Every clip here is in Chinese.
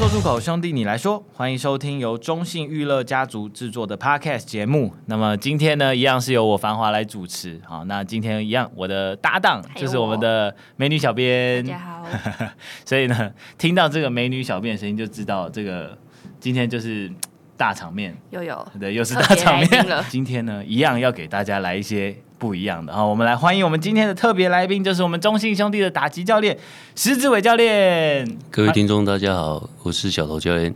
说出口，兄弟你来说，欢迎收听由中信娱乐家族制作的 Podcast 节目。那么今天呢，一样是由我繁华来主持。好，那今天一样，我的搭档就是我们的美女小编。大家好。所以呢，听到这个美女小编的声音，就知道这个今天就是大场面。又有对，又是大场面了。今天呢，一样要给大家来一些。不一样的哈，我们来欢迎我们今天的特别来宾，就是我们中信兄弟的打击教练石志伟教练。各位听众，大家好，我是小头教练，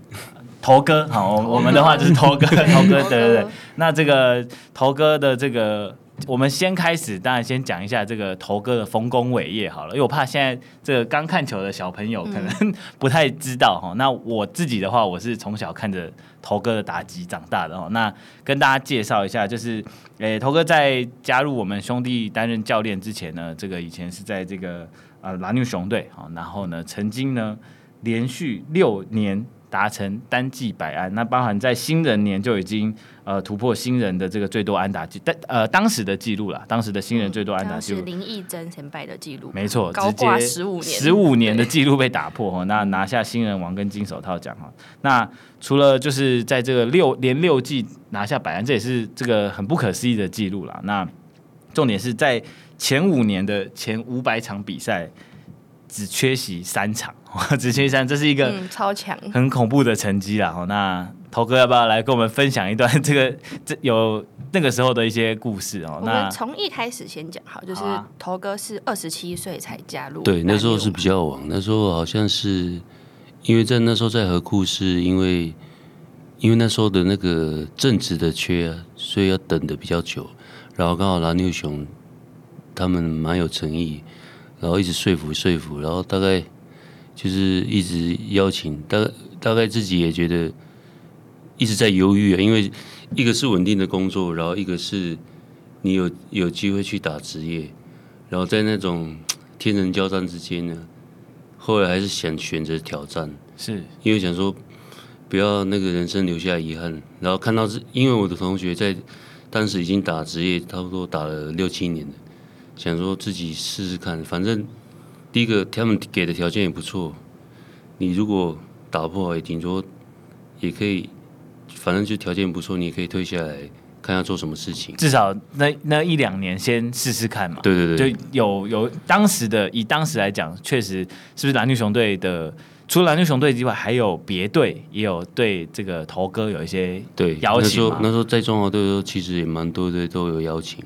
头哥。好，我们的话就是头哥，头哥，对对对。那这个头哥的这个。我们先开始，当然先讲一下这个头哥的丰功伟业好了，因为我怕现在这个刚看球的小朋友可能 不太知道哈。嗯、那我自己的话，我是从小看着头哥的打击长大的哦。那跟大家介绍一下，就是诶、欸，头哥在加入我们兄弟担任教练之前呢，这个以前是在这个呃蓝牛熊队啊，然后呢曾经呢连续六年。达成单季百安，那包含在新人年就已经呃突破新人的这个最多安打记，但呃当时的记录啦，当时的新人最多安打记录，是林义珍前辈的记录，没错，高挂十五年，十五年的记录被打破哈，那拿下新人王跟金手套奖哈。那除了就是在这个六连六季拿下百安，这也是这个很不可思议的记录啦。那重点是在前五年的前五百场比赛。只缺席三场，只缺席三，这是一个超强、很恐怖的成绩啦。嗯、那头哥要不要来跟我们分享一段 这个这有那个时候的一些故事哦？那从一开始先讲好，就是头哥是二十七岁才加入，对，那时候是比较晚，那时候好像是因为在那时候在河库是因为因为那时候的那个正职的缺啊，所以要等的比较久，然后刚好蓝牛熊他们蛮有诚意。然后一直说服说服，然后大概就是一直邀请，大大概自己也觉得一直在犹豫啊，因为一个是稳定的工作，然后一个是你有有机会去打职业，然后在那种 天人交战之间呢，后来还是想选择挑战，是因为想说不要那个人生留下遗憾，然后看到是因为我的同学在当时已经打职业，差不多打了六七年了。想说自己试试看，反正第一个他们给的条件也不错，你如果打不好，也顶多也可以，反正就条件不错，你也可以退下来看要做什么事情。至少那那一两年先试试看嘛。对对对，就有有当时的以当时来讲，确实是不是蓝牛熊队的？除了蓝牛熊队之外，还有别队也有对这个头哥有一些对邀请。那时候那时候在中华队的时候，其实也蛮多队都有邀请，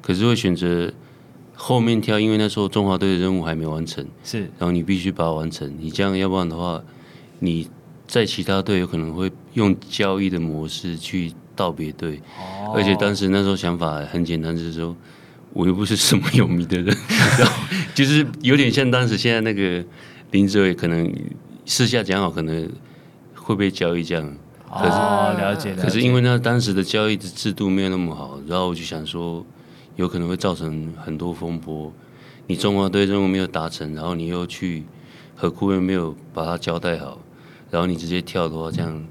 可是会选择。后面跳，因为那时候中华队的任务还没完成，是，然后你必须把它完成。你这样，要不然的话，你在其他队有可能会用交易的模式去到别队。哦。而且当时那时候想法很简单，就是说我又不是什么有名的人，然后就是有点像当时现在那个林志伟，可能私下讲好，可能会被交易这样。可是哦，了解。可是因为那当时的交易的制度没有那么好，然后我就想说。有可能会造成很多风波。你中华队任务没有达成，然后你又去和库又没有把它交代好，然后你直接跳的话，这样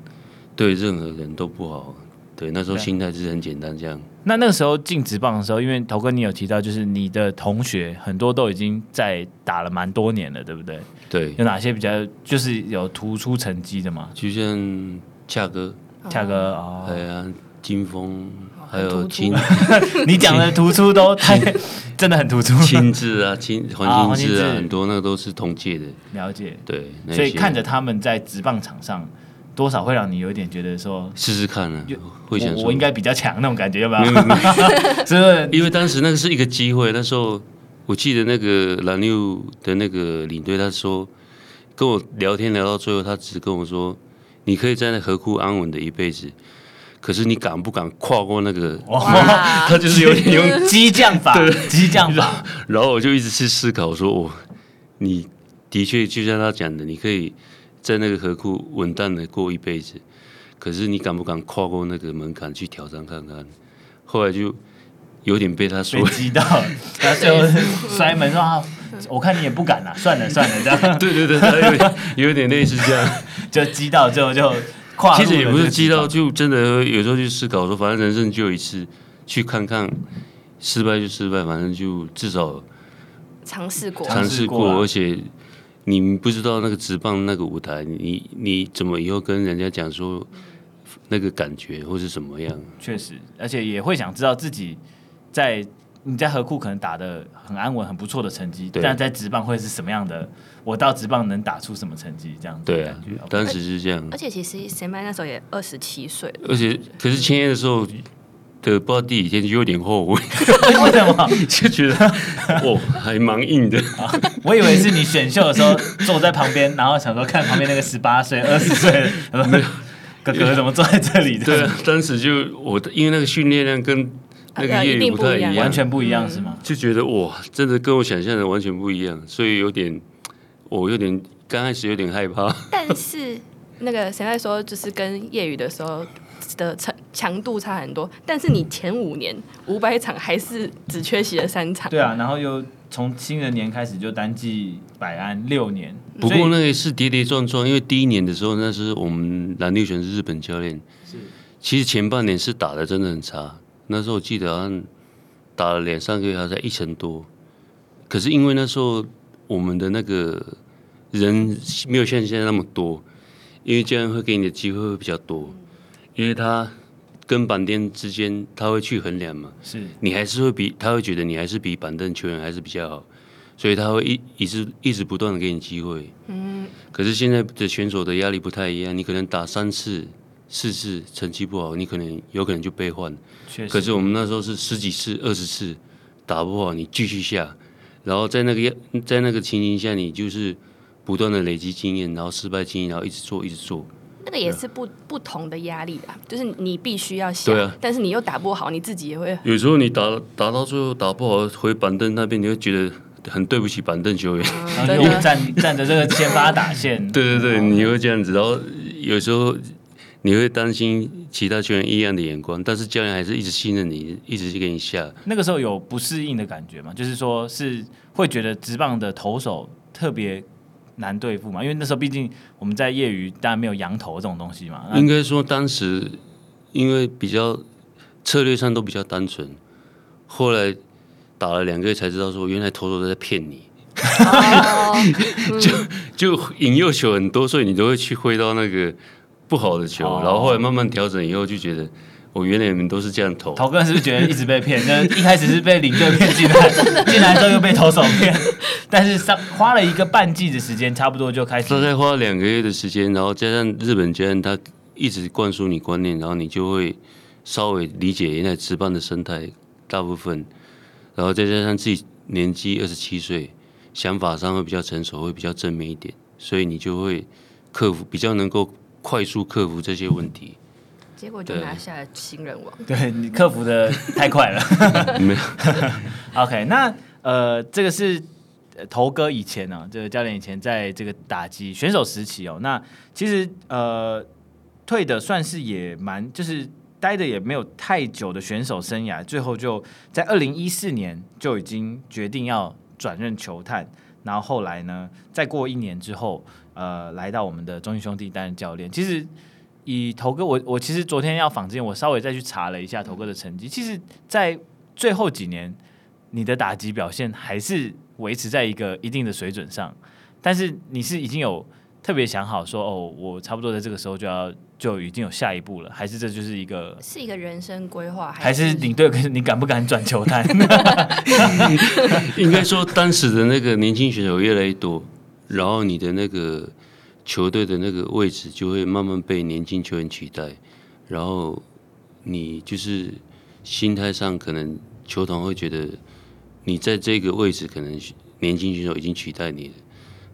对任何人都不好。对，那时候心态是很简单，这样。那那个时候进职棒的时候，因为头哥你有提到，就是你的同学很多都已经在打了蛮多年了，对不对？对。有哪些比较就是有突出成绩的吗？就像恰哥，恰哥哦，对啊，金峰。还有亲，你讲的突出都太真的很突出。亲自啊，亲黄金字啊，很多那个都是同届的。了解，对，所以看着他们在职棒场上，多少会让你有一点觉得说，试试看啊，会想说我应该比较强那种感觉，要 不要？真的，因为当时那个是一个机会。那时候我记得那个蓝六的那个领队，他说跟我聊天聊到最后，他只跟我说，你可以在那何库安稳的一辈子。可是你敢不敢跨过那个？哇 他就是有点用激将法，激将法。然后我就一直去思考说，哦，你的确就像他讲的，你可以在那个河库稳当的过一辈子。可是你敢不敢跨过那个门槛去挑战看看？后来就有点被他说激到，然后最后摔门说：“啊，我看你也不敢了，算了算了。”这样，对对对，有点有点类似这样，就激到最后就跨。其实也不是激到，就真的有时候去思考说，反正人生就一次，去看看，失败就失败，反正就至少尝试过，尝试过，而且。你不知道那个直棒那个舞台，你你怎么以后跟人家讲说那个感觉或是什么样？确实，而且也会想知道自己在你在河库可能打的很安稳、很不错的成绩，但在职棒会是什么样的？我到职棒能打出什么成绩？这样子对啊，当时是这样。而且其实谁麦那时候也二十七岁，而且可是签约的时候。的不知道第几天就有点后悔，为什么？就觉得哦，还蛮硬的。我以为是你选秀的时候坐在旁边，然后想说看旁边那个十八岁、二十岁的哥哥怎么坐在这里。对，当时就我因为那个训练量跟那个业余不太一样，完全不一样是吗？就觉得哇，真的跟我想象的完全不一样，所以有点我有点刚开始有点害怕。但是那个谁在说，就是跟业余的时候。的强强度差很多，但是你前五年五百场还是只缺席了三场。对啊，然后又从新人年开始就单季百安六年。不过那个是跌跌撞撞，因为第一年的时候，那是我们蓝绿全是日本教练。是，其实前半年是打的真的很差。那时候我记得好像打了两三个月，还在一成多。可是因为那时候我们的那个人没有像现在那么多，因为教练会给你的机会会比较多。因为他跟板凳之间，他会去衡量嘛，是你还是会比他会觉得你还是比板凳球员还是比较好，所以他会一一直一直不断的给你机会。嗯，可是现在的选手的压力不太一样，你可能打三次、四次成绩不好，你可能有可能就被换。确实。可是我们那时候是十几次、二十次打不好，你继续下，然后在那个在那个情形下，你就是不断的累积经验，然后失败经验，然后一直做，一直做。那个也是不不同的压力啊，就是你必须要下，啊、但是你又打不好，你自己也会。有时候你打打到最后打不好，回板凳那边，你会觉得很对不起板凳球员，嗯、然后 又站站着这个先发打线。对对对，你会这样子，然后有时候你会担心其他球员异样的眼光，但是教练还是一直信任你，一直给你下。那个时候有不适应的感觉吗？就是说是会觉得直棒的投手特别。难对付嘛，因为那时候毕竟我们在业余当然没有羊头这种东西嘛。应该说当时因为比较策略上都比较单纯，后来打了两个月才知道说原来投手都在骗你，就就引诱球很多，所以你都会去挥到那个不好的球，然后后来慢慢调整以后就觉得。我原来你们都是这样投，投哥是不是觉得一直被骗？但是一开始是被领队骗进来，进来之后又被投手骗，但是上花了一个半季的时间，差不多就开始。大概花了两个月的时间，然后加上日本教练他一直灌输你观念，然后你就会稍微理解原来职棒的生态大部分，然后再加上自己年纪二十七岁，想法上会比较成熟，会比较正面一点，所以你就会克服，比较能够快速克服这些问题。结果就拿下了新人王。对，你克服的太快了。没有。OK，那呃，这个是头哥以前呢、啊，这个教练以前在这个打击选手时期哦。那其实呃，退的算是也蛮，就是待的也没有太久的选手生涯，最后就在二零一四年就已经决定要转任球探，然后后来呢，再过一年之后，呃，来到我们的中信兄弟担任教练。其实。以头哥，我我其实昨天要访之前，我稍微再去查了一下头哥的成绩。其实，在最后几年，你的打击表现还是维持在一个一定的水准上。但是，你是已经有特别想好说，哦，我差不多在这个时候就要就已经有下一步了，还是这就是一个是一个人生规划，还是领队？你敢不敢转球探？应该说，当时的那个年轻选手越来越多，然后你的那个。球队的那个位置就会慢慢被年轻球员取代，然后你就是心态上可能球团会觉得你在这个位置可能年轻选手已经取代你了，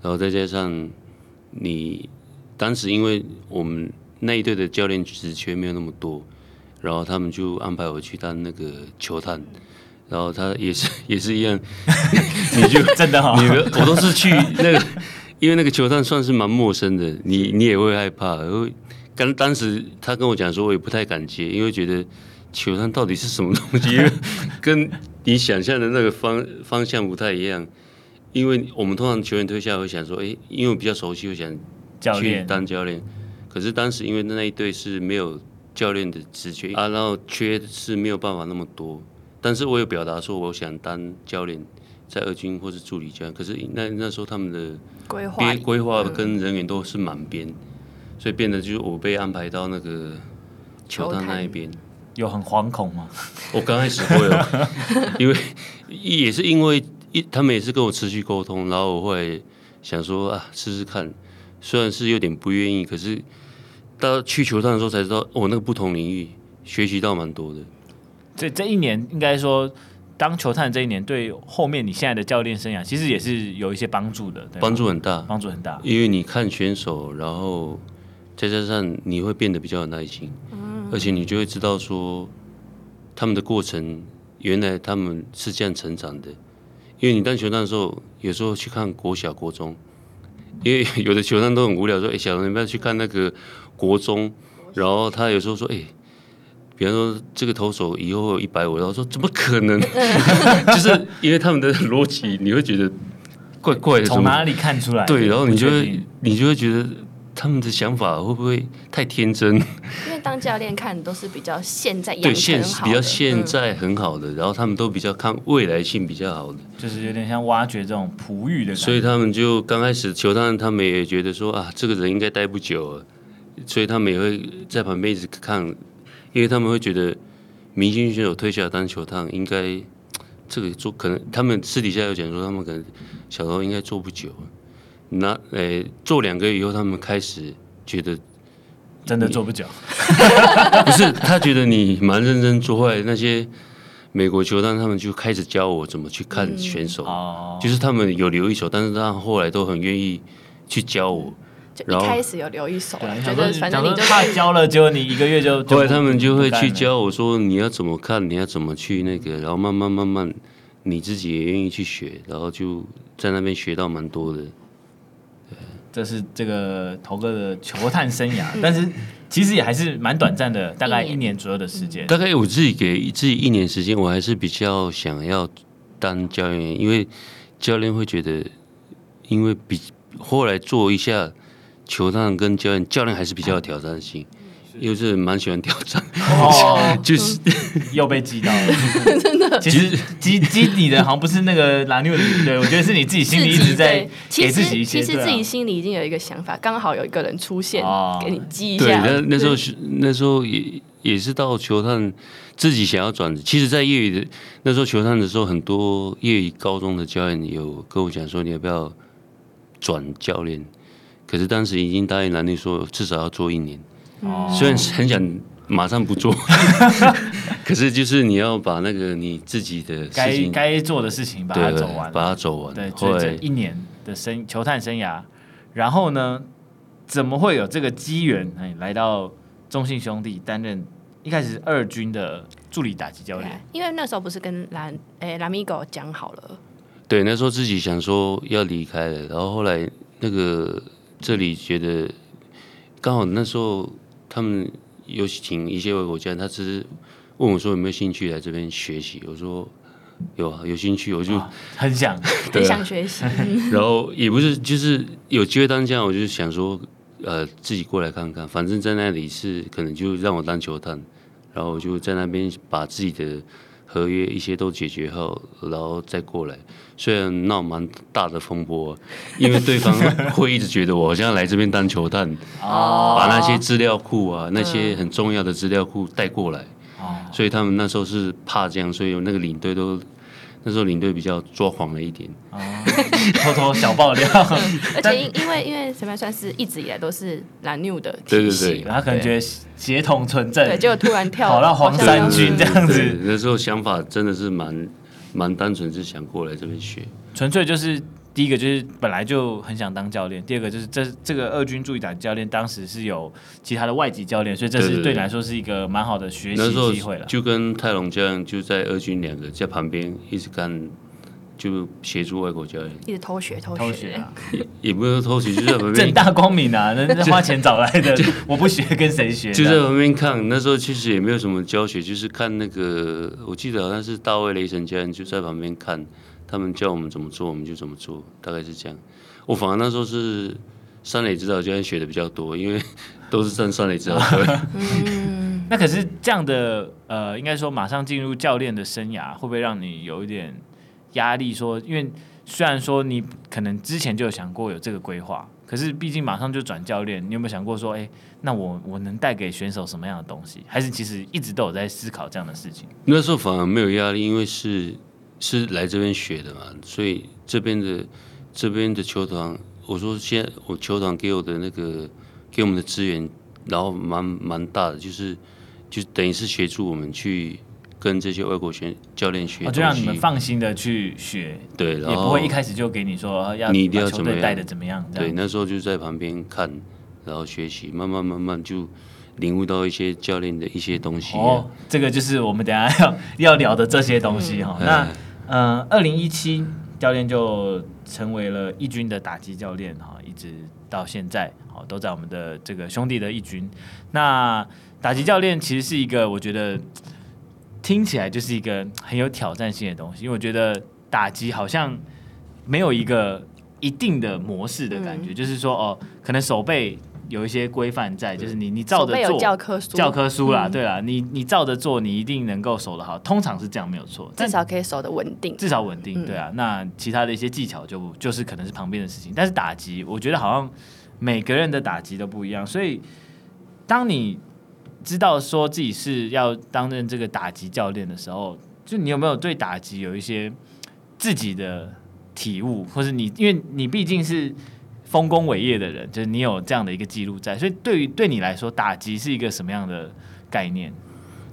然后再加上你当时因为我们那一队的教练职缺没有那么多，然后他们就安排我去当那个球探，然后他也是 也是一样，你就 真的好，你的我都是去那个。因为那个球探算是蛮陌生的，你你也会害怕。然后刚当时他跟我讲说，我也不太敢接，因为觉得球探到底是什么东西，跟你想象的那个方方向不太一样。因为我们通常球员退下会想说，哎，因为我比较熟悉，会想去当教练。可是当时因为那一队是没有教练的职缺啊，然后缺是没有办法那么多。但是我有表达说，我想当教练，在二军或是助理教练。可是那那时候他们的规划规划跟人员都是满编，嗯、所以变得就是我被安排到那个球探那一边。有很惶恐吗？我刚开始会有，因为也是因为一他们也是跟我持续沟通，然后我会想说啊，试试看。虽然是有点不愿意，可是到去球探的时候才知道，我、哦、那个不同领域学习到蛮多的。这这一年应该说，当球探这一年，对后面你现在的教练生涯，其实也是有一些帮助的，帮助很大，帮助很大。因为你看选手，然后再加上你会变得比较有耐心。而且你就会知道说，他们的过程原来他们是这样成长的。因为你当球探的时候，有时候去看国小、国中，因为有的球探都很无聊，说：“哎，小龙，你不要去看那个国中。”然后他有时候说：“哎，比方说这个投手以后一百五。”然后说：“怎么可能？” 就是因为他们的逻辑，你会觉得怪怪的。从哪里看出来？对，然后你就会你就会觉得。他们的想法会不会太天真？因为当教练看都是比较现在对现比较现在很好的，嗯、然后他们都比较看未来性比较好的，就是有点像挖掘这种璞玉的。所以他们就刚开始球探，他们也觉得说啊，这个人应该待不久了，所以他们也会在旁边一直看，因为他们会觉得明星选手退下来当球探，应该这个做可能他们私底下有讲说，他们可能小时候应该做不久。那诶、欸，做两个月以后，他们开始觉得真的做不久。不是，他觉得你蛮认真做，后来那些美国球探他们就开始教我怎么去看选手，嗯、就是他们有留一手，但是他后来都很愿意去教我。然后一开始有留一手，对觉得反正你就怕教了，结果你一个月就，后来他们就会去教我说你要怎么看，你要怎么去那个，然后慢慢慢慢你自己也愿意去学，然后就在那边学到蛮多的。这是这个头哥的球探生涯，但是其实也还是蛮短暂的，大概一年左右的时间。大概我自己给自己一年时间，我还是比较想要当教练，因为教练会觉得，因为比后来做一下球探跟教练，教练还是比较有挑战性。又是蛮喜欢挑战，哦，就是 又被击到了，真的。其实击击你的好像不是那个蓝牛的，对，我觉得是你自己心里一直在给自己一些。其实自己心里已经有一个想法，刚好有一个人出现，给你击一下。对，那那时候是那时候也也是到球探自己想要转职。其实，在业余的那时候球探的时候，很多业余高中的教练有跟我讲说，你要不要转教练？可是当时已经答应蓝丽说，至少要做一年。虽然很想马上不做，可是就是你要把那个你自己的该该做的事情把它走完，把它走完。对，这一年的生球探生涯，然后呢，怎么会有这个机缘哎来到中信兄弟担任一开始是二军的助理打击教练？因为那时候不是跟蓝诶蓝米狗讲好了？对，那时候自己想说要离开了，然后后来那个这里觉得刚好那时候。他们有请一些外国教练，他只是问我说有没有兴趣来这边学习。我说有啊，有兴趣，我就、哦、很想，很想学习。然后也不是，就是有机会当这样，我就想说，呃，自己过来看看。反正在那里是可能就让我当球探，然后我就在那边把自己的。合约一些都解决后，然后再过来。虽然闹蛮大的风波，因为对方会一直觉得我好像来这边当球探，哦、把那些资料库啊，那些很重要的资料库带过来。哦、所以他们那时候是怕这样，所以有那个领队都。那时候领队比较抓狂了一点，哦，偷偷小爆料。而且因 因为因为什么算是一直以来都是蓝 new 的体系，对对对，他可能觉得协同存在，对，结果突然跳跑到黄山军这样子。那时候想法真的是蛮蛮单纯，是想过来这边学，纯粹就是。第一个就是本来就很想当教练，第二个就是这这个二军助理打教练当时是有其他的外籍教练，所以这是对你来说是一个蛮好的学习机会了。就跟泰隆这样，就在二军两个在旁边一直干，就协助外国教练，一直偷学偷学，偷学啊，也 也不是偷学，就在旁边 正大光明啊，那那花钱找来的，我不学跟谁学？就在旁边看，那时候其实也没有什么教学，就是看那个，我记得好像是大卫雷神教练就在旁边看，他们教我们怎么做，我们就怎么做，大概是这样。我反而那时候是三垒指导教练学的比较多，因为都是站三垒指导 那可是这样的，呃，应该说马上进入教练的生涯，会不会让你有一点？压力说，因为虽然说你可能之前就有想过有这个规划，可是毕竟马上就转教练，你有没有想过说，哎，那我我能带给选手什么样的东西？还是其实一直都有在思考这样的事情？那时候反而没有压力，因为是是来这边学的嘛，所以这边的这边的球团，我说现在我球团给我的那个给我们的资源，然后蛮蛮大的，就是就等于是协助我们去。跟这些外国选教练学，就让你们放心的去学，对，然后也不会一开始就给你说要你一定要怎么样带的怎么样。对，那时候就在旁边看，然后学习，慢慢慢慢就领悟到一些教练的一些东西。哦，这个就是我们等下要要聊的这些东西哈。嗯、那嗯，二零一七教练就成为了一军的打击教练哈，一直到现在好都在我们的这个兄弟的一军。那打击教练其实是一个我觉得。听起来就是一个很有挑战性的东西，因为我觉得打击好像没有一个一定的模式的感觉，嗯、就是说哦，可能守备有一些规范在，就是你你照着做。教科书。教科书啦，嗯、对啦，你你照着做，你一定能够守得好，通常是这样没有错，至少可以守得稳定，至少稳定，对啊，嗯、那其他的一些技巧就就是可能是旁边的事情，但是打击，我觉得好像每个人的打击都不一样，所以当你。知道说自己是要担任这个打击教练的时候，就你有没有对打击有一些自己的体悟，或是你因为你毕竟是丰功伟业的人，就是你有这样的一个记录在，所以对于对你来说，打击是一个什么样的概念？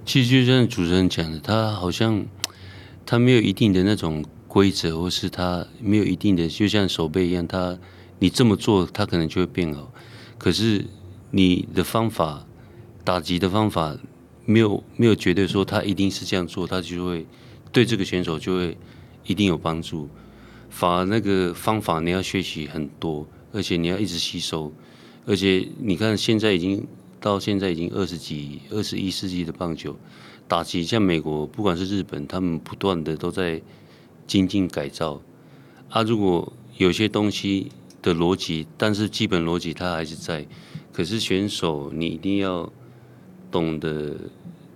其实就像主持人讲的，他好像他没有一定的那种规则，或是他没有一定的，就像守备一样，他你这么做，他可能就会变好。可是你的方法。打击的方法没有没有绝对说他一定是这样做，他就会对这个选手就会一定有帮助。反而那个方法你要学习很多，而且你要一直吸收。而且你看现在已经到现在已经二十几、二十一世纪的棒球打击，像美国不管是日本，他们不断的都在精进改造。啊，如果有些东西的逻辑，但是基本逻辑它还是在，可是选手你一定要。懂得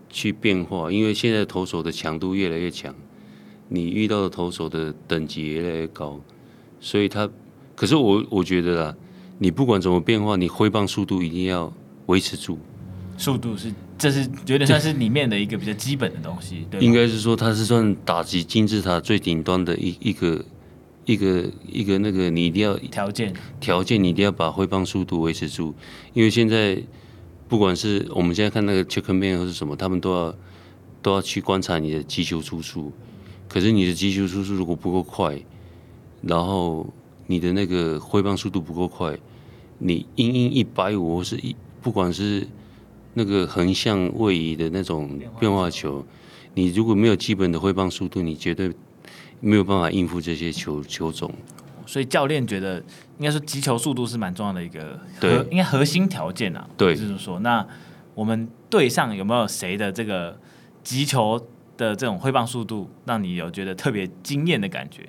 去变化，因为现在投手的强度越来越强，你遇到的投手的等级越来越高，所以他，可是我我觉得啦，你不管怎么变化，你挥棒速度一定要维持住。速度是，这是觉得算是里面的一个比较基本的东西，对。应该是说，它是算打击金字塔最顶端的一一个一个一个那个，你一定要条件条件，你一定要把挥棒速度维持住，因为现在。不管是我们现在看那个 checkman 或是什么，他们都要都要去观察你的击球出速。可是你的击球出速如果不够快，然后你的那个挥棒速度不够快，你英英一百五或是一不管是那个横向位移的那种变化球，你如果没有基本的挥棒速度，你绝对没有办法应付这些球球种。所以教练觉得，应该说击球速度是蛮重要的一个核，对应该核心条件啊。对，就是说，那我们队上有没有谁的这个击球的这种挥棒速度，让你有觉得特别惊艳的感觉？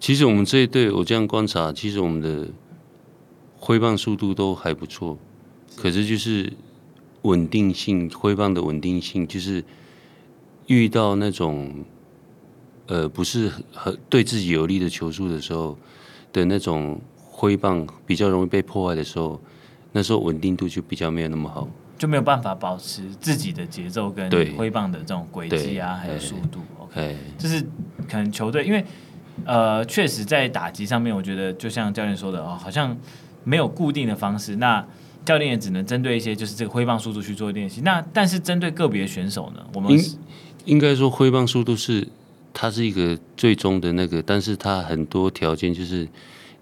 其实我们这一队，我这样观察，其实我们的挥棒速度都还不错，可是就是稳定性，挥棒的稳定性，就是遇到那种呃不是很对自己有利的球速的时候。的那种挥棒比较容易被破坏的时候，那时候稳定度就比较没有那么好，就没有办法保持自己的节奏跟挥棒的这种轨迹啊，还有速度。OK，就是可能球队因为呃，确实在打击上面，我觉得就像教练说的哦，好像没有固定的方式，那教练也只能针对一些就是这个挥棒速度去做练习。那但是针对个别选手呢，我们应应该说挥棒速度是。它是一个最终的那个，但是它很多条件就是，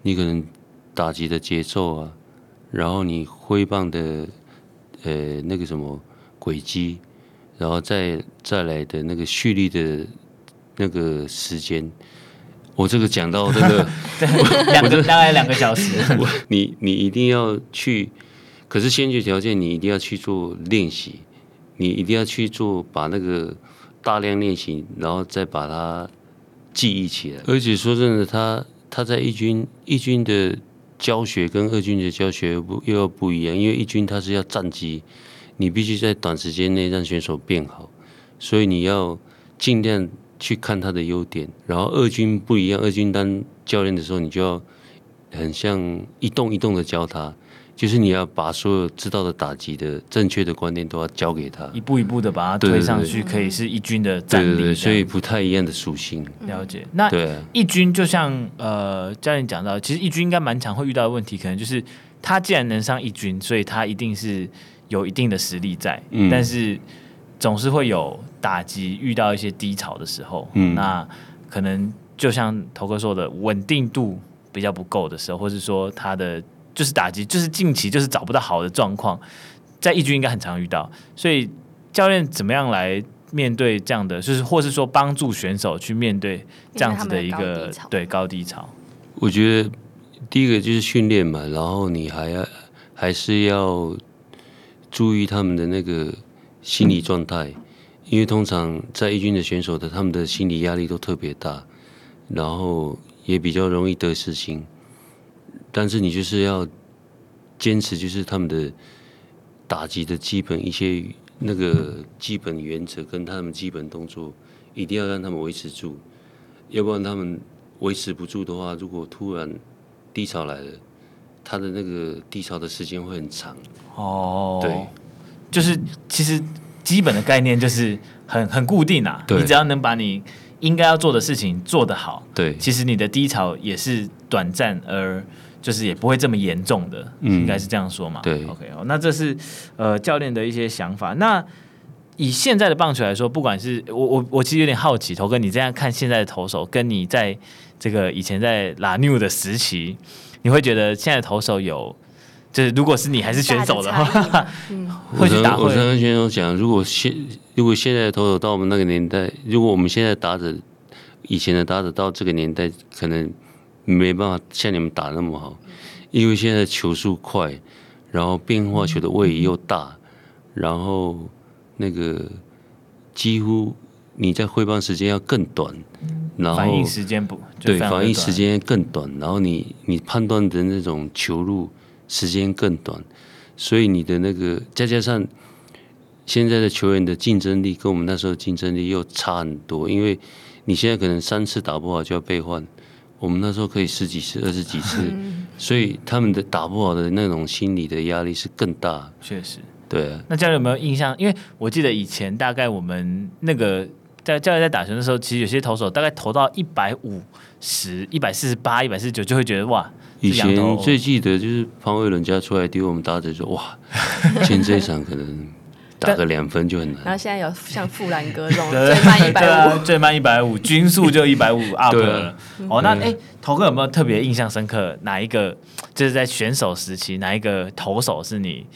你可能打击的节奏啊，然后你挥棒的呃那个什么轨迹，然后再再来的那个蓄力的那个时间，我这个讲到这个，两个大概两个小时。你你一定要去，可是先决条件你一定要去做练习，你一定要去做，把那个大量练习，然后再把它记忆起来。而且说真的，他他在一军一军的教学跟二军的教学又不又要不一样，因为一军他是要战绩，你必须在短时间内让选手变好，所以你要尽量。去看他的优点，然后二军不一样，二军当教练的时候，你就要很像一动一动的教他，就是你要把所有知道的打击的正确的观念都要教给他，一步一步的把他推上去，可以是一军的战力。对对对，所以不太一样的属性。了解。那一军就像呃教练讲到，其实一军应该蛮常会遇到的问题，可能就是他既然能上一军，所以他一定是有一定的实力在，嗯、但是。总是会有打击，遇到一些低潮的时候，嗯，那可能就像头哥说的，稳定度比较不够的时候，或是说他的就是打击，就是近期就是找不到好的状况，在一军应该很常遇到。所以教练怎么样来面对这样的，就是或是说帮助选手去面对这样子的一个高对高低潮？我觉得第一个就是训练嘛，然后你还要还是要注意他们的那个。心理状态，因为通常在一军的选手的他们的心理压力都特别大，然后也比较容易得失心。但是你就是要坚持，就是他们的打击的基本一些那个基本原则跟他们基本动作，一定要让他们维持住，要不然他们维持不住的话，如果突然低潮来了，他的那个低潮的时间会很长。哦，对。就是其实基本的概念就是很很固定啊，你只要能把你应该要做的事情做得好，对，其实你的低潮也是短暂，而就是也不会这么严重的，嗯，应该是这样说嘛。对，OK，那这是呃教练的一些想法。那以现在的棒球来说，不管是我我我其实有点好奇，头哥你这样看现在的投手，跟你在这个以前在 La New 的时期，你会觉得现在的投手有？就是如果是你还是选手的话，嗯、会去打会。我常跟选手讲，如果现如果现在的投手到我们那个年代，如果我们现在打者以前的打者到这个年代，可能没办法像你们打那么好，因为现在球速快，然后变化球的位移又大，然后那个几乎你在挥棒时间要更短，然后反应时间不对，反应时间更短，然后你你判断的那种球路。时间更短，所以你的那个再加上现在的球员的竞争力跟我们那时候竞争力又差很多，因为你现在可能三次打不好就要被换，我们那时候可以十几次、二十几次，所以他们的打不好的那种心理的压力是更大。确实，对啊。那教练有没有印象？因为我记得以前大概我们那个在教练在打球的时候，其实有些投手大概投到一百五十、一百四十八、一百四十九，就会觉得哇。以前最记得就是潘伟伦家出来丢我们打者说哇，今天这一场可能 打个两分就很难。然后现在有像富兰哥这种最慢一百五，最慢一百五，均速就一百五 up 了。哦，那哎，头哥有没有特别印象深刻？哪一个就是在选手时期，哪一个投手是你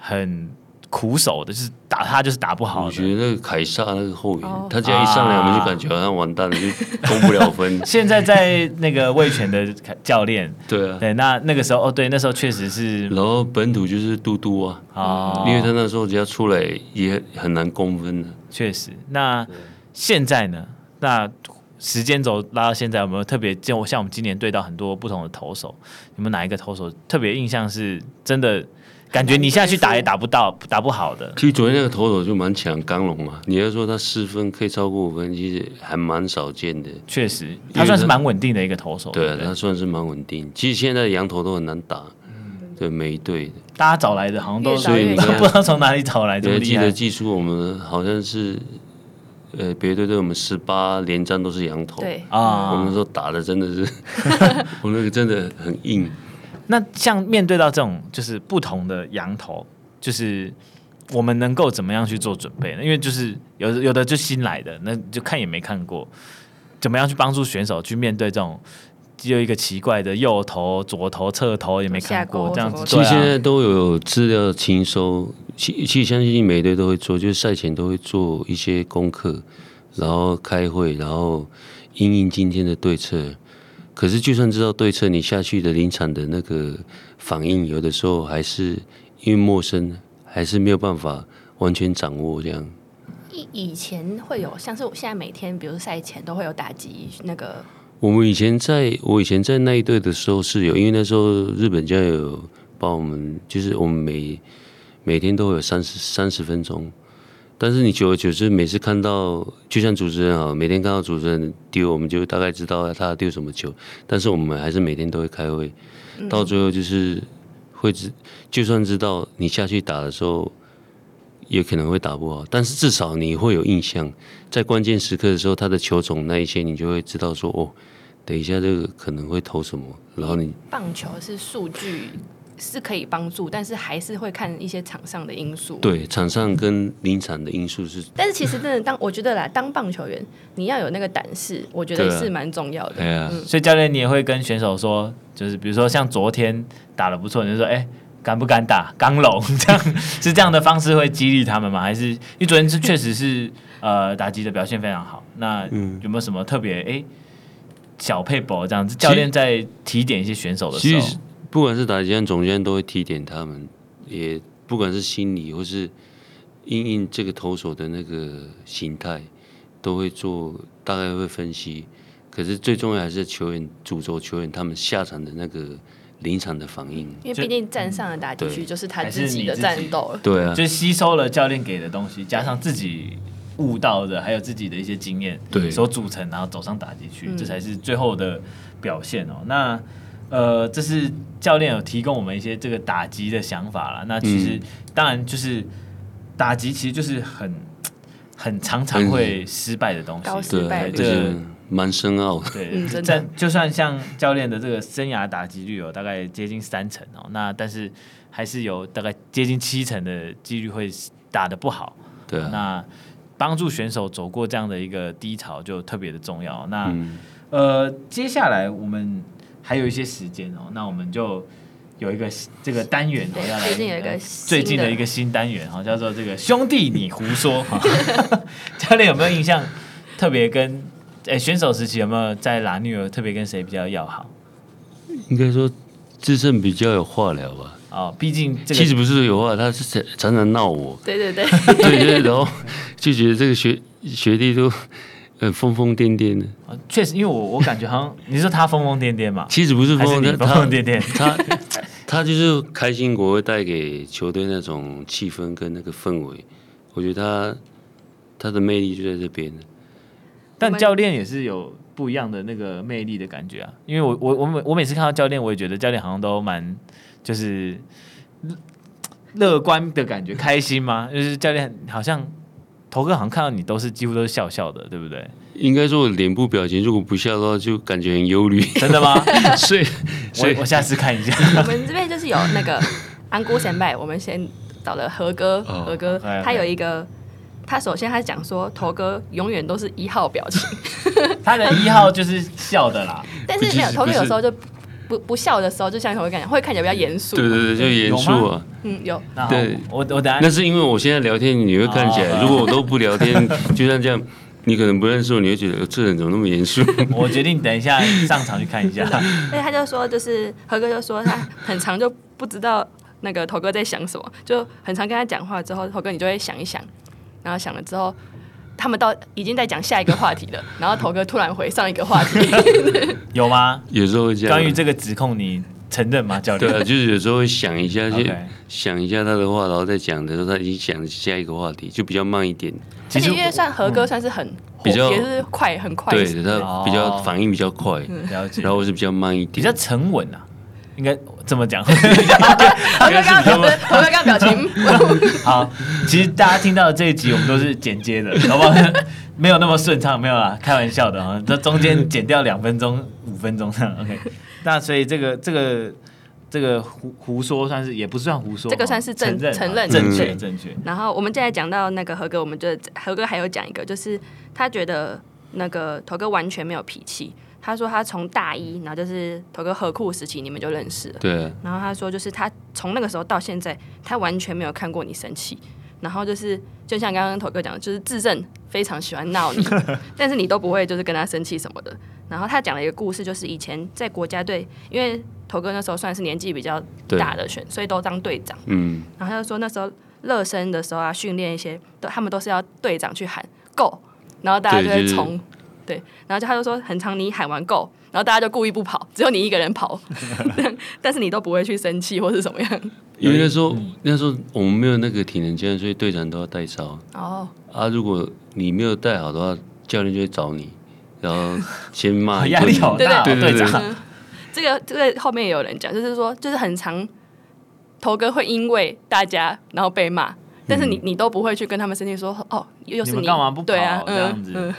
很？苦手的，就是打他就是打不好。我觉得那个凯撒那个后援，他只要一上来，我们就感觉好像完蛋了，就攻不了分。现在在那个卫权的教练，对啊，对，那那个时候哦，对，那时候确实是。然后本土就是嘟嘟啊，哦，因为他那时候只要出来也很难攻分的。确实，那现在呢？那时间轴拉到现在，有没有特别就像我们今年对到很多不同的投手，有没有哪一个投手特别印象是真的？感觉你现在去打也打不到，打不好的。其实昨天那个投手就蛮强，刚龙嘛。你要说他四分可以超过五分，其实还蛮少见的。确实，他算是蛮稳定的一个投手。对啊，他算是蛮稳定。其实现在的洋投都很难打，对每一队的。大家找来的好像都，所以你不知道从哪里找来的。记得记住，我们好像是，呃，别队对我们十八连战都是羊头。对啊，我们说打的真的是，我们那个真的很硬。那像面对到这种就是不同的羊头，就是我们能够怎么样去做准备呢？因为就是有有的就新来的，那就看也没看过，怎么样去帮助选手去面对这种只有一个奇怪的右头、左头、侧头也没看过这样子。其实现在都有资料清收，其其实相信每队都会做，就是赛前都会做一些功课，然后开会，然后因应今天的对策。可是就算知道对策，你下去的临场的那个反应，有的时候还是因为陌生，还是没有办法完全掌握这样。以以前会有，像是我现在每天，比如赛前都会有打击那个。我们以前在我以前在那一队的时候是有，因为那时候日本就有帮我们，就是我们每每天都会有三十三十分钟。但是你久而久之，每次看到就像主持人啊，每天看到主持人丢，我们就大概知道他丢什么球。但是我们还是每天都会开会，到最后就是会知，就算知道你下去打的时候，也可能会打不好。但是至少你会有印象，在关键时刻的时候，他的球种那一些，你就会知道说哦，等一下这个可能会投什么。然后你棒球是数据。是可以帮助，但是还是会看一些场上的因素。对，场上跟临场的因素是。但是其实真的当我觉得啦，当棒球员你要有那个胆识，我觉得是蛮重要的。对啊，嗯、所以教练你也会跟选手说，就是比如说像昨天打的不错，你就说哎，敢不敢打刚龙？这样 是这样的方式会激励他们吗？还是因为昨天是确实是呃打击的表现非常好？那有没有什么特别哎小撇步这样子？教练在提点一些选手的时候。不管是打击战总监都会提点他们，也不管是心理或是因应这个投手的那个形态，都会做大概会分析。可是最重要还是球员、主轴球员他们下场的那个临场的反应。因为毕竟站上的打击区就是他自己的战斗，对啊，就吸收了教练给的东西，加上自己悟到的，还有自己的一些经验，对，所组成，然后走上打击区，这才是最后的表现哦。那。呃，这是教练有提供我们一些这个打击的想法了。那其实、嗯、当然就是打击，其实就是很很常常会失败的东西，对，这个蛮深奥的。对，但就算像教练的这个生涯打击率有大概接近三成哦，那但是还是有大概接近七成的几率会打的不好。对、啊，那帮助选手走过这样的一个低潮就特别的重要。那、嗯、呃，接下来我们。还有一些时间哦，那我们就有一个这个单元哦，要来最近有一个最近的一个新单元哈，叫做这个兄弟你胡说哈。教练有没有印象？特别跟哎选手时期有没有在拉女儿特别跟谁比较要好？应该说智胜比较有话聊吧。哦，毕竟这个其实不是有话，他是常常闹我。对对对，对对，然后就觉得这个学学弟都。很疯疯癫癫的，确实，因为我我感觉好像你说他疯疯癫癫嘛，其实不是疯疯癫癫，他他就是开心果会带给球队那种气氛跟那个氛围，我觉得他他的魅力就在这边。但教练也是有不一样的那个魅力的感觉啊，因为我我我每我每次看到教练，我也觉得教练好像都蛮就是乐观的感觉，开心吗？就是教练好像。头哥好像看到你都是几乎都是笑笑的，对不对？应该说我脸部表情，如果不笑的话，就感觉很忧虑。真的吗？所以，所以我，我下次看一下。我们这边就是有那个安姑前辈，我们先找了何哥，哦、何哥他有一个，他首先他讲说，头哥永远都是一号表情，他的一号就是笑的啦。但是没有头哥有时候就。不不笑的时候，就像会感觉会看起来比较严肃。对对对，就严肃啊。嗯，有。对，我我等下。那是因为我现在聊天，你会看起来。如果我都不聊天，就像这样，你可能不认识我，你会觉得这人怎么那么严肃？我决定等一下上场去看一下。所以他就说，就是何哥就说他很长就不知道那个头哥在想什么，就很常跟他讲话之后，头哥你就会想一想，然后想了之后。他们到已经在讲下一个话题了，然后头哥突然回上一个话题，有吗？有时候会这样。关于这个指控，你承认吗？教练？对啊，就是有时候会想一下，就想一下他的话，然后再讲的时候，他已经想下一个话题，就比较慢一点。其实因为算何哥算是很比较也是快很快，对，他比较反应比较快，了解。然后是比较慢一点，比较沉稳啊。应该这么讲，头哥刚刚头哥刚刚表情。好，其实大家听到的这一集我们都是剪接的，好不好？没有那么顺畅，没有啊，开玩笑的啊。这中间剪掉两分钟、五分钟这样，OK。那所以这个这个这个胡胡说算是也不算胡说，这个算是正承认正确正确。然后我们现在讲到那个何哥，我们就何哥还有讲一个，就是他觉得那个头哥完全没有脾气。他说他从大一，然后就是头哥合库时期，你们就认识了。对。然后他说，就是他从那个时候到现在，他完全没有看过你生气。然后就是，就像刚刚头哥讲的，就是智胜非常喜欢闹你，但是你都不会就是跟他生气什么的。然后他讲了一个故事，就是以前在国家队，因为头哥那时候算是年纪比较大的选，所以都当队长。嗯，然后他就说那时候热身的时候啊，训练一些都他们都是要队长去喊 Go，然后大家就会冲。对，然后就他就说很长你喊完 Go，然后大家就故意不跑，只有你一个人跑 但是你都不会去生气或是怎么样。因为那时候那时候我们没有那个体能教练，所以队长都要带哨。哦。啊，如果你没有带好的话，教练就会找你，然后先骂。压力好大，对对对。这个这个后面也有人讲，就是说，就是很长头哥会因为大家然后被骂，但是你你都不会去跟他们生气，说哦，又是你干嘛不跑？对啊，这样子。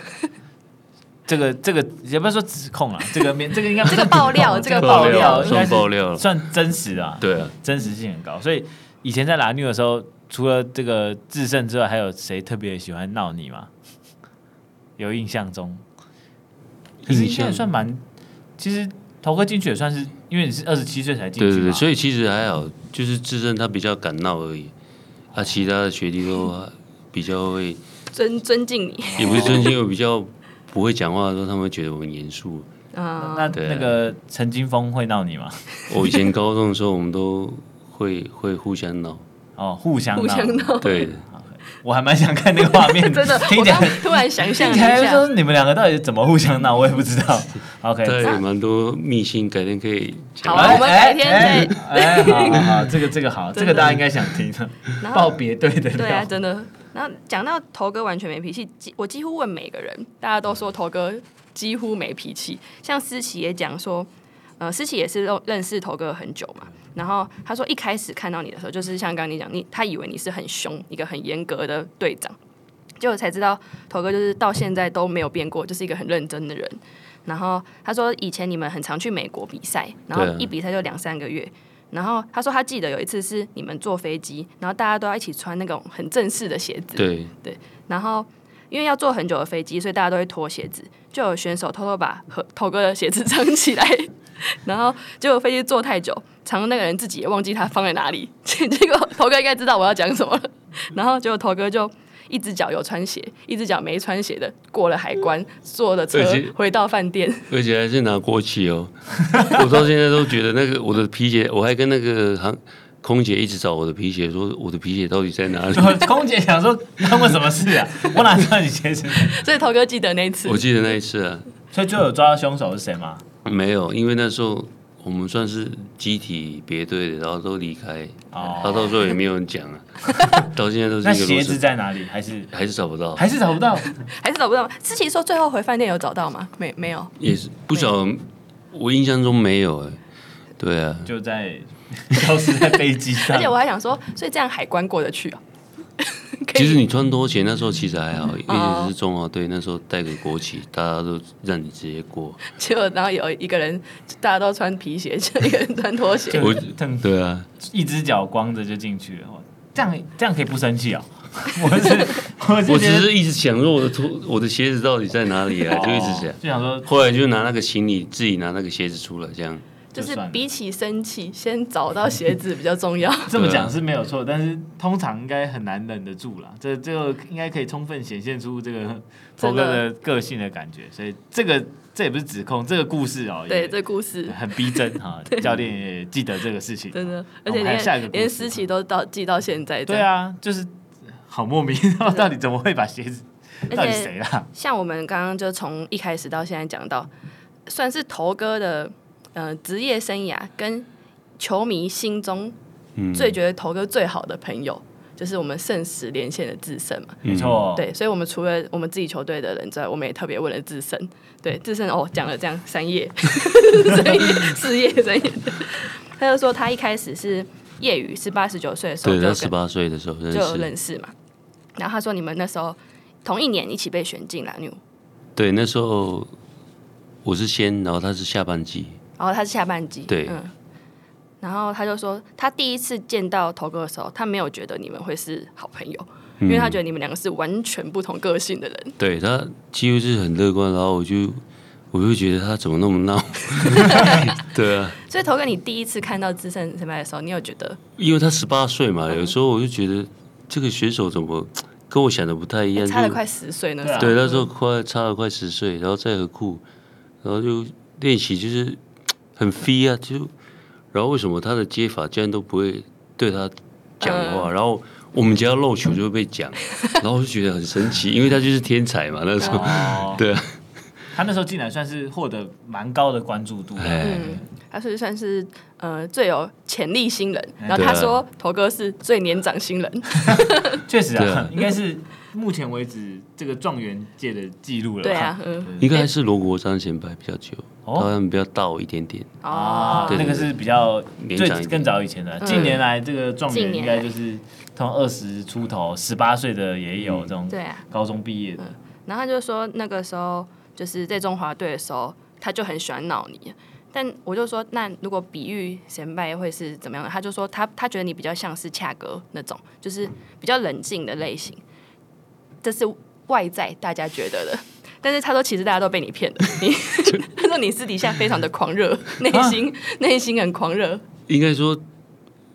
这个这个也不是说指控啊，这个面这个应该这个爆料，这个爆料算爆料，算真实的啊。对啊，真实性很高。所以以前在拉妞的时候，除了这个智胜之外，还有谁特别喜欢闹你吗？有印象中？其实现在算蛮，其实头哥进去也算是，因为你是二十七岁才进去，对对对，所以其实还好，就是智胜他比较敢闹而已，啊，其他的学弟都比较会尊尊敬你，也不是尊敬，我比较。不会讲话的时候，他们会觉得我很严肃。啊，那那个陈金峰会闹你吗？我以前高中的时候，我们都会会互相闹。哦，互相互相闹。对，我还蛮想看那个画面，真的。听起来突然想象一下，说你们两个到底怎么互相闹，我也不知道。OK，对，蛮多秘辛，改天可以讲。好，我们改天再。哎，好好好，这个这个好，这个大家应该想听的。报别队的。对啊，真的。然后讲到头哥完全没脾气，我几乎问每个人，大家都说头哥几乎没脾气。像思琪也讲说，呃，思琪也是认认识头哥很久嘛。然后他说一开始看到你的时候，就是像刚刚你讲，你他以为你是很凶、一个很严格的队长，结果才知道头哥就是到现在都没有变过，就是一个很认真的人。然后他说以前你们很常去美国比赛，然后一比赛就两三个月。然后他说，他记得有一次是你们坐飞机，然后大家都要一起穿那种很正式的鞋子。对对。然后因为要坐很久的飞机，所以大家都会脱鞋子。就有选手偷偷把和头哥的鞋子藏起来，然后结果飞机坐太久，藏那个人自己也忘记他放在哪里。结果头哥应该知道我要讲什么了，然后结果头哥就。一只脚有穿鞋，一只脚没穿鞋的过了海关，坐了车回到饭店，而且还是拿国旗哦。我到现在都觉得那个我的皮鞋，我还跟那个航空姐一直找我的皮鞋，说我的皮鞋到底在哪里？空姐想说他们什么事啊？我哪知道你鞋子？所以头哥记得那一次，我记得那一次啊。所以最后有抓到凶手是谁吗？没有，因为那时候。我们算是集体别队的，然后都离开，哦，他到时候也没有人讲啊，到现在都是。那鞋子在哪里？还是还是找不到？还是找不到？还是找不到？思琪说最后回饭店有找到吗？没没有？也是不晓得，我印象中没有哎。对啊，就在 消失在飞机上。而且我还想说，所以这样海关过得去啊？其实你穿拖鞋那时候其实还好，因为是中华队那时候带个国旗，大家都让你直接过。结果然后有一个人，大家都穿皮鞋，就一个人穿拖鞋。我对啊，一只脚光着就进去了，这样这样可以不生气啊？我是 我只是一直想说我的拖我的鞋子到底在哪里啊？就一直想，就想说，后来就拿那个行李自己拿那个鞋子出来，这样。就是比起生气，先找到鞋子比较重要。这么讲是没有错，但是通常应该很难忍得住啦。这这个应该可以充分显现出这个头哥的个性的感觉。所以这个这也不是指控，这个故事哦，对，这故事很逼真哈。教练也记得这个事情，真的，而且连连思琪都到记到现在。对啊，就是好莫名，到底怎么会把鞋子？到底谁啦？像我们刚刚就从一开始到现在讲到，算是头哥的。呃，职业生涯跟球迷心中最觉得头哥最好的朋友，嗯、就是我们圣石连线的智胜嘛。没错，对，所以我们除了我们自己球队的人之外，我们也特别问了智胜。对，智胜哦，讲了这样三页，三页四页三页。他就说他一开始是业余，是八十九岁的时候，对，十八岁的时候就认识嘛。然后他说你们那时候同一年一起被选进来。对，那时候我是先，然后他是下半季。然后他是下半季，对，嗯，然后他就说，他第一次见到头哥的时候，他没有觉得你们会是好朋友，嗯、因为他觉得你们两个是完全不同个性的人。对，他几乎是很乐观，然后我就我就觉得他怎么那么闹，对啊。所以头哥，你第一次看到资深前辈的时候，你有觉得？因为他十八岁嘛，有时候我就觉得这个选手怎么跟我想的不太一样，差了快十岁呢。对，那时候快差了快十岁，然后在合库。然后就练习，就是很飞啊，就然后为什么他的接法竟然都不会对他讲话，然后我们只要漏球就会被讲，然后我就觉得很神奇，因为他就是天才嘛，那时候，对啊。他那时候竟然算是获得蛮高的关注度，嗯，他是算是呃最有潜力新人，然后他说头哥是最年长新人，确实啊，应该是目前为止这个状元界的记录了，对啊，应该是罗国璋前辈比较久，好像比较倒一点点哦，那个是比较最更早以前的，近年来这个状元应该就是从二十出头、十八岁的也有这种，对啊，高中毕业的，然后他就说那个时候。就是在中华队的时候，他就很喜欢闹你。但我就说，那如果比喻神拜会是怎么样的？他就说他他觉得你比较像是恰哥那种，就是比较冷静的类型。这是外在大家觉得的，但是他说其实大家都被你骗了。你 他说你私底下非常的狂热，内心内心很狂热。应该说，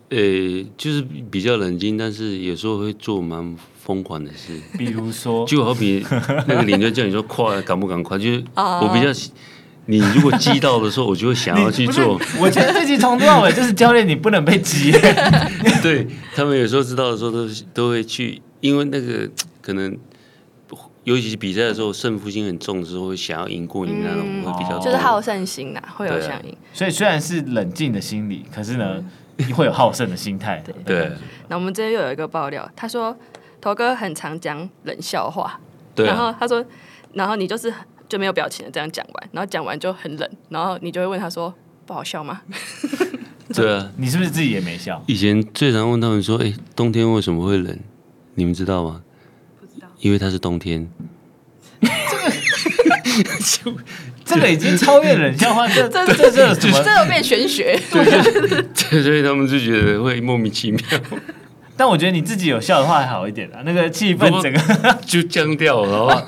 呃、欸，就是比较冷静，但是有时候会做蛮。疯狂的事，比如说，就好比那个领队叫你说快，赶不赶快？就是我比较，你如果激到的时候，我就会想要去做。我觉得这集从头到尾就是教练，你不能被激。对他们有时候知道的时候，都都会去，因为那个可能，尤其是比赛的时候，胜负心很重的时候，会想要赢过你那种，会比较就是好胜心呐，会有想赢。所以虽然是冷静的心理，可是呢，会有好胜的心态。对。那我们这边又有一个爆料，他说。头哥很常讲冷笑话，对啊、然后他说，然后你就是就没有表情的这样讲完，然后讲完就很冷，然后你就会问他说：“不好笑吗？” 对啊，你是不是自己也没笑？以前最常问他们说：“哎，冬天为什么会冷？你们知道吗？”不知道，因为它是冬天。这 个这个已经超越冷笑话，这这这这怎么？这有变玄学？对，就 所以他们就觉得会莫名其妙。但我觉得你自己有笑的话还好一点啊，那个气氛整个就僵掉了，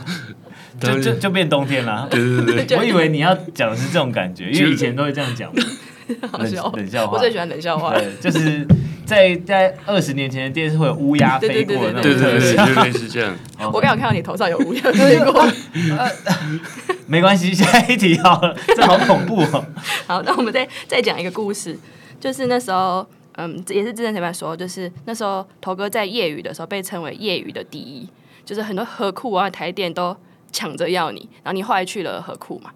就就 就变冬天了。对 对对，我以为你要讲的是这种感觉，因为以前都会这样讲。冷冷笑话，我最喜欢冷笑话。对，就是在在二十年前的电视会有乌鸦飞过的那种，对对对，就类似这样。我刚好看到你头上有乌鸦飞过。没关系，下一题好了，这好恐怖哦。好，那我们再再讲一个故事，就是那时候。嗯，也是之前前面说，就是那时候头哥在业余的时候被称为业余的第一，就是很多河库啊、台电都抢着要你，然后你后来去了河库嘛，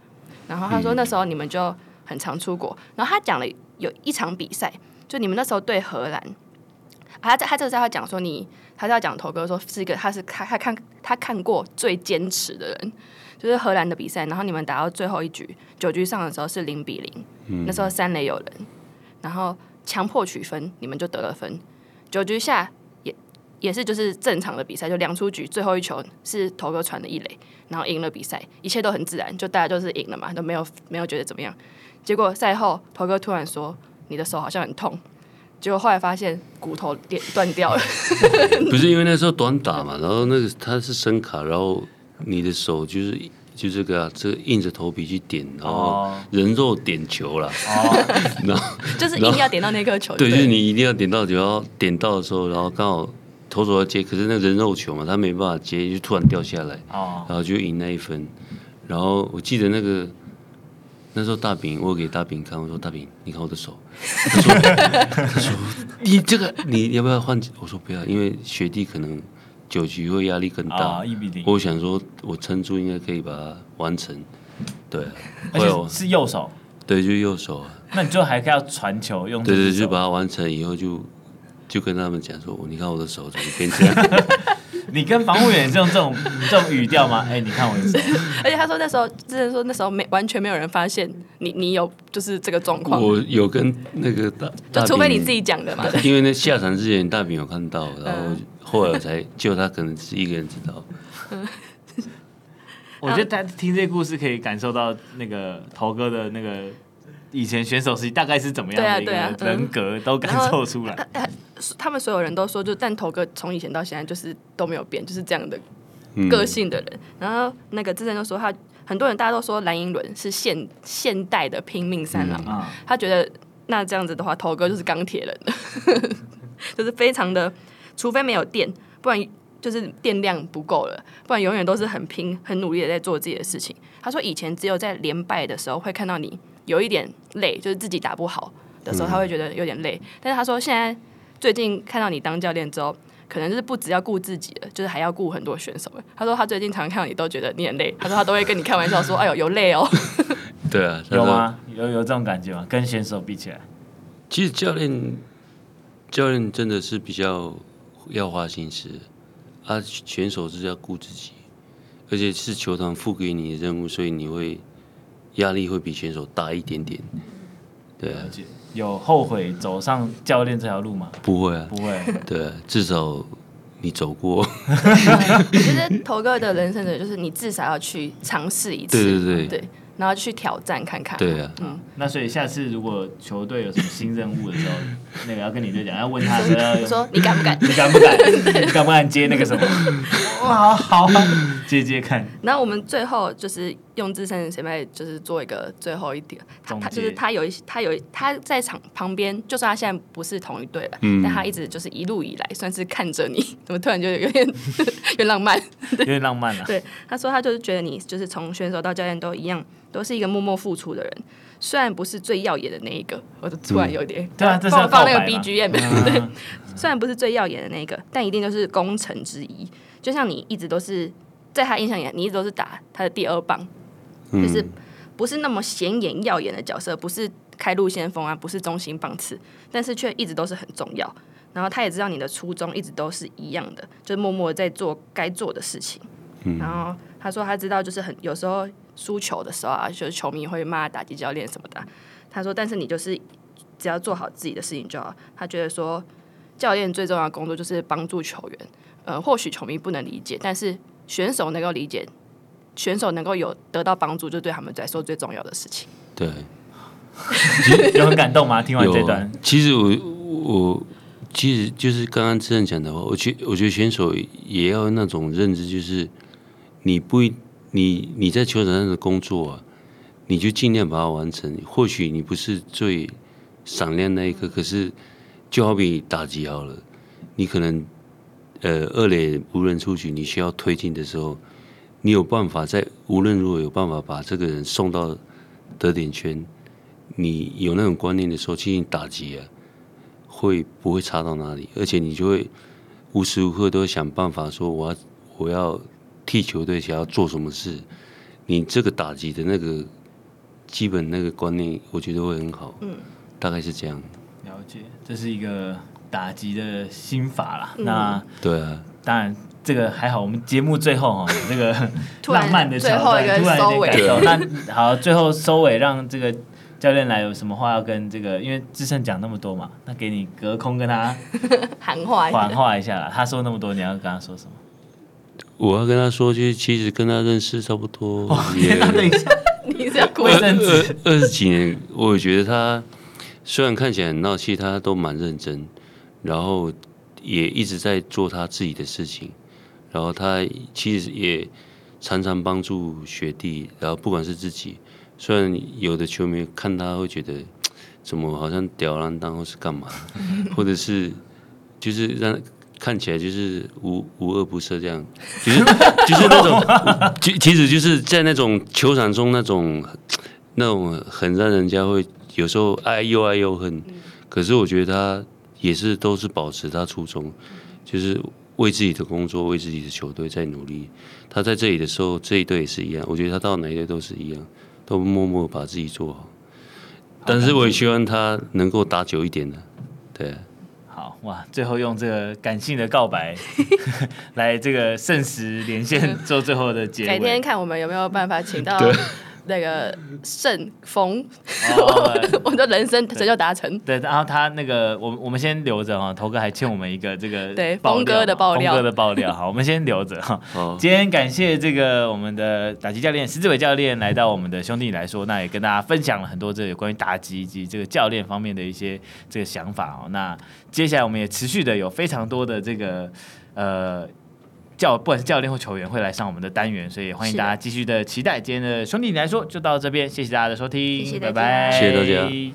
然后他说那时候你们就很常出国，然后他讲了有一场比赛，就你们那时候对荷兰，啊、他在他这个时候讲说你，他是要讲头哥说是一个他是他他看他看过最坚持的人，就是荷兰的比赛，然后你们打到最后一局九局上的时候是零比零，嗯，那时候三垒有人，然后。强迫取分，你们就得了分。九局下也也是就是正常的比赛，就两出局，最后一球是头哥传的一垒，然后赢了比赛，一切都很自然，就大家就是赢了嘛，都没有没有觉得怎么样。结果赛后头哥突然说：“你的手好像很痛。”结果后来发现骨头点断掉了。不是因为那时候短打嘛，然后那个他是声卡，然后你的手就是。就这个啊，这个硬着头皮去点，然后人肉点球了，然后就是一定要点到那颗球。对，就是你一定要点到，就要点到的时候，然后刚好投手要接，可是那人肉球嘛，他没办法接，就突然掉下来，然后就赢那一分。然后我记得那个那时候大饼，我给大饼看，我说大饼，你看我的手，他说他说你这个你要不要换？我说不要，因为学弟可能。九局会压力更大，我想说，我撑住应该可以把它完成。对，而且是右手，对，就右手啊。那你就还要传球用？对对，就把它完成以后，就就跟他们讲说，你看我的手怎么变这样？你跟防护员是用这种这种语调吗？哎，你看我的手。而且他说那时候，之前说那时候没完全没有人发现你你有就是这个状况。我有跟那个大，就除非你自己讲的嘛。因为那下场之前大饼有看到，然后。后来我才就他可能是一个人知道。我觉得他听这个故事可以感受到那个头哥的那个以前选手时期大概是怎么样的一个人格，都感受出来。他们所有人都说，就但头哥从以前到现在就是都没有变，就是这样的个性的人。然后那个之前就说他很多人大家都说蓝寅伦是现现代的拼命三郎，他觉得那这样子的话，头哥就是钢铁人，就是非常的。除非没有电，不然就是电量不够了，不然永远都是很拼、很努力的在做自己的事情。他说以前只有在连败的时候会看到你有一点累，就是自己打不好的时候，他会觉得有点累。但是他说现在最近看到你当教练之后，可能就是不只要顾自己了，就是还要顾很多选手了。他说他最近常常看到你都觉得你很累，他说他都会跟你开玩笑说：“哎呦，有累哦。”对啊，有吗？有有这种感觉吗？跟选手比起来，其实教练教练真的是比较要花心思，啊，选手是要顾自己，而且是球团赋给你的任务，所以你会压力会比选手大一点点。对啊，有后悔走上教练这条路吗？不会啊，不会。对啊，至少你走过。其实头哥的人生的就是你至少要去尝试一次。对对对。对然后去挑战看看。对啊，嗯，那所以下次如果球队有什么新任务的时候，那个要跟你队讲，要问他 说，你敢不敢？你敢不敢？你敢不敢接那个什么？哇，好，接接看。然后我们最后就是用自身的前辈，就是做一个最后一点。他他就是他有一他有他在场旁边，就算他现在不是同一队了，嗯，但他一直就是一路以来算是看着你，怎么突然就有点 有点浪漫？有点浪漫了。对，他说他就是觉得你就是从选手到教练都一样。都是一个默默付出的人，虽然不是最耀眼的那一个，我就突然有点、嗯、对啊，放放那个 BGM，对，虽然不是最耀眼的那一个，但一定都是功臣之一。就像你一直都是在他印象里，你一直都是打他的第二棒，就是不是那么显眼耀眼的角色，不是开路先锋啊，不是中心棒次，但是却一直都是很重要。然后他也知道你的初衷一直都是一样的，就是默默在做该做的事情。然后他说他知道，就是很有时候。输球的时候啊，就是球迷会骂打击教练什么的。他说：“但是你就是只要做好自己的事情就好。”他觉得说，教练最重要的工作就是帮助球员。呃，或许球迷不能理解，但是选手能够理解，选手能够有得到帮助，就对他们来说最重要的事情。对，有很感动吗？听完这段，其实我我其实就是刚刚这样讲的话，我觉我觉得选手也要那种认知，就是你不一。你你在球场上的工作啊，你就尽量把它完成。或许你不是最闪亮那一刻，可是就好比打击好了，你可能呃二垒无人出局，你需要推进的时候，你有办法在无论如何有办法把这个人送到得点圈。你有那种观念的时候，进行打击啊会不会差到哪里？而且你就会无时无刻都会想办法说，我要我要。替球队想要做什么事，你这个打击的那个基本那个观念，我觉得会很好。嗯，大概是这样。了解，这是一个打击的心法啦。嗯、那对啊，当然这个还好。我们节目最后哈，这个浪漫的最后一个收尾。那好，最后收尾，让这个教练来有什么话要跟这个？因为志胜讲那么多嘛，那给你隔空跟他 喊话喊话一下啦。他说那么多，你要跟他说什么？我要跟他说，就是其实跟他认识差不多，也等一下，你是要过一阵子二十几年，我觉得他虽然看起来很闹气，他都蛮认真，然后也一直在做他自己的事情，然后他其实也常常帮助学弟，然后不管是自己，虽然有的球迷看他会觉得怎么好像吊儿郎当或是干嘛，或者是就是让。看起来就是无无恶不赦这样，就是就是那种，其其实就是在那种球场中那种那种很让人家会有时候爱又爱又恨。可是我觉得他也是都是保持他初衷，就是为自己的工作、为自己的球队在努力。他在这里的时候，这一队也是一样。我觉得他到哪一队都是一样，都默默把自己做好。但是我也希望他能够打久一点的，对。好哇！最后用这个感性的告白 来这个圣石连线 做最后的结尾。改天看我们有没有办法请到。那个圣峰，我的人生成就达成。对，然后他那个，我我们先留着哈。头哥还欠我们一个这个对峰哥的爆料，峰哥的爆料。哈，我们先留着 哈。今天感谢这个我们的打击教练石志伟教练来到我们的兄弟来说，那也跟大家分享了很多这个关于打击以及这个教练方面的一些这个想法哦。那接下来我们也持续的有非常多的这个呃。教不管是教练或球员会来上我们的单元，所以欢迎大家继续的期待。今天的兄弟你来说就到这边，谢谢大家的收听，谢谢拜拜，谢谢大家。